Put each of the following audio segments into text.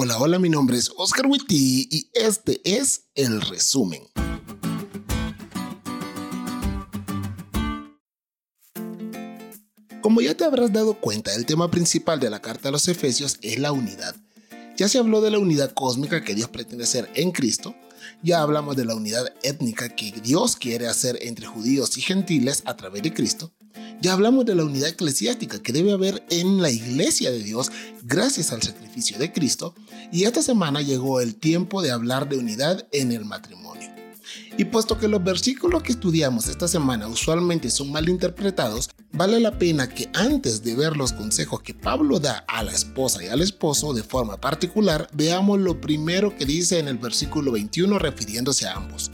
Hola, hola, mi nombre es Oscar Witty y este es el resumen. Como ya te habrás dado cuenta, el tema principal de la carta a los Efesios es la unidad. Ya se habló de la unidad cósmica que Dios pretende hacer en Cristo, ya hablamos de la unidad étnica que Dios quiere hacer entre judíos y gentiles a través de Cristo, ya hablamos de la unidad eclesiástica que debe haber en la iglesia de Dios gracias al sacrificio de Cristo, y esta semana llegó el tiempo de hablar de unidad en el matrimonio. Y puesto que los versículos que estudiamos esta semana usualmente son mal interpretados, vale la pena que antes de ver los consejos que Pablo da a la esposa y al esposo de forma particular, veamos lo primero que dice en el versículo 21 refiriéndose a ambos.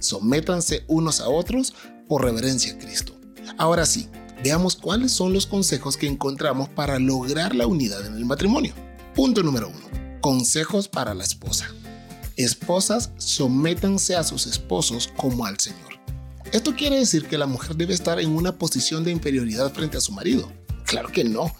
Sométanse unos a otros por reverencia a Cristo. Ahora sí, veamos cuáles son los consejos que encontramos para lograr la unidad en el matrimonio. Punto número uno. Consejos para la esposa. Esposas, sométanse a sus esposos como al Señor. ¿Esto quiere decir que la mujer debe estar en una posición de inferioridad frente a su marido? Claro que no.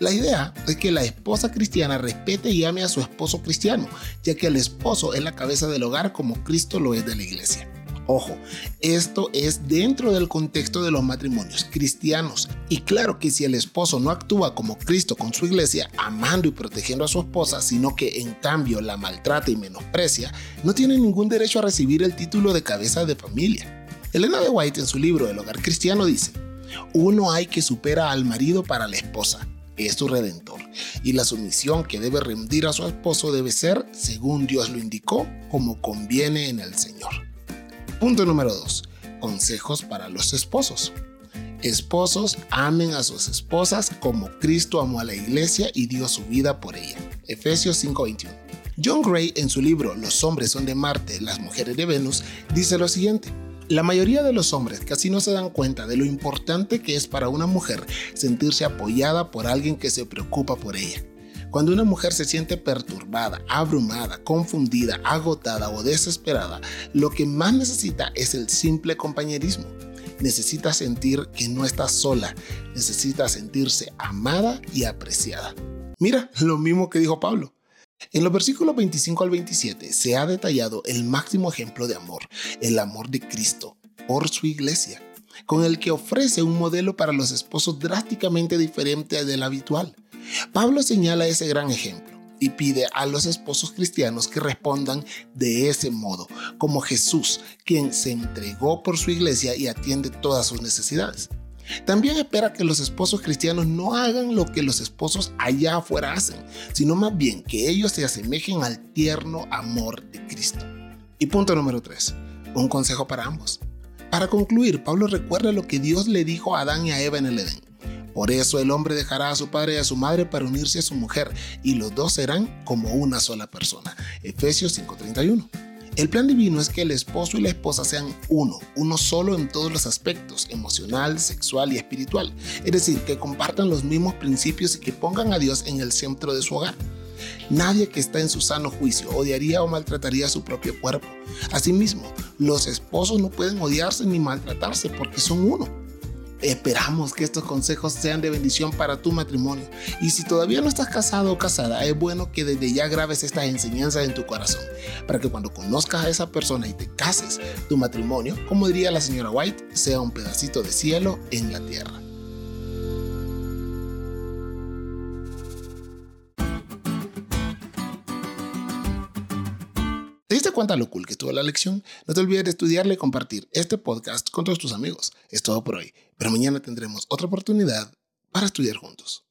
La idea es que la esposa cristiana respete y ame a su esposo cristiano, ya que el esposo es la cabeza del hogar como Cristo lo es de la iglesia. Ojo, esto es dentro del contexto de los matrimonios cristianos. Y claro que si el esposo no actúa como Cristo con su iglesia, amando y protegiendo a su esposa, sino que en cambio la maltrata y menosprecia, no tiene ningún derecho a recibir el título de cabeza de familia. Elena de White en su libro El hogar cristiano dice, uno hay que supera al marido para la esposa, es su redentor, y la sumisión que debe rendir a su esposo debe ser, según Dios lo indicó, como conviene en el Señor. Punto número 2. Consejos para los esposos. Esposos amen a sus esposas como Cristo amó a la iglesia y dio su vida por ella. Efesios 5:21. John Gray en su libro Los hombres son de Marte, las mujeres de Venus, dice lo siguiente. La mayoría de los hombres casi no se dan cuenta de lo importante que es para una mujer sentirse apoyada por alguien que se preocupa por ella. Cuando una mujer se siente perturbada, abrumada, confundida, agotada o desesperada, lo que más necesita es el simple compañerismo. Necesita sentir que no está sola, necesita sentirse amada y apreciada. Mira, lo mismo que dijo Pablo. En los versículos 25 al 27 se ha detallado el máximo ejemplo de amor, el amor de Cristo por su iglesia, con el que ofrece un modelo para los esposos drásticamente diferente del habitual. Pablo señala ese gran ejemplo y pide a los esposos cristianos que respondan de ese modo, como Jesús, quien se entregó por su iglesia y atiende todas sus necesidades. También espera que los esposos cristianos no hagan lo que los esposos allá afuera hacen, sino más bien que ellos se asemejen al tierno amor de Cristo. Y punto número 3. Un consejo para ambos. Para concluir, Pablo recuerda lo que Dios le dijo a Adán y a Eva en el Edén. Por eso el hombre dejará a su padre y a su madre para unirse a su mujer, y los dos serán como una sola persona. Efesios 5:31. El plan divino es que el esposo y la esposa sean uno, uno solo en todos los aspectos, emocional, sexual y espiritual. Es decir, que compartan los mismos principios y que pongan a Dios en el centro de su hogar. Nadie que está en su sano juicio odiaría o maltrataría a su propio cuerpo. Asimismo, los esposos no pueden odiarse ni maltratarse porque son uno. Esperamos que estos consejos sean de bendición para tu matrimonio. Y si todavía no estás casado o casada, es bueno que desde ya grabes estas enseñanzas en tu corazón, para que cuando conozcas a esa persona y te cases, tu matrimonio, como diría la señora White, sea un pedacito de cielo en la tierra. ¿Te diste cuenta lo cool que estuvo la lección? No te olvides de estudiarle y compartir este podcast con todos tus amigos. Es todo por hoy, pero mañana tendremos otra oportunidad para estudiar juntos.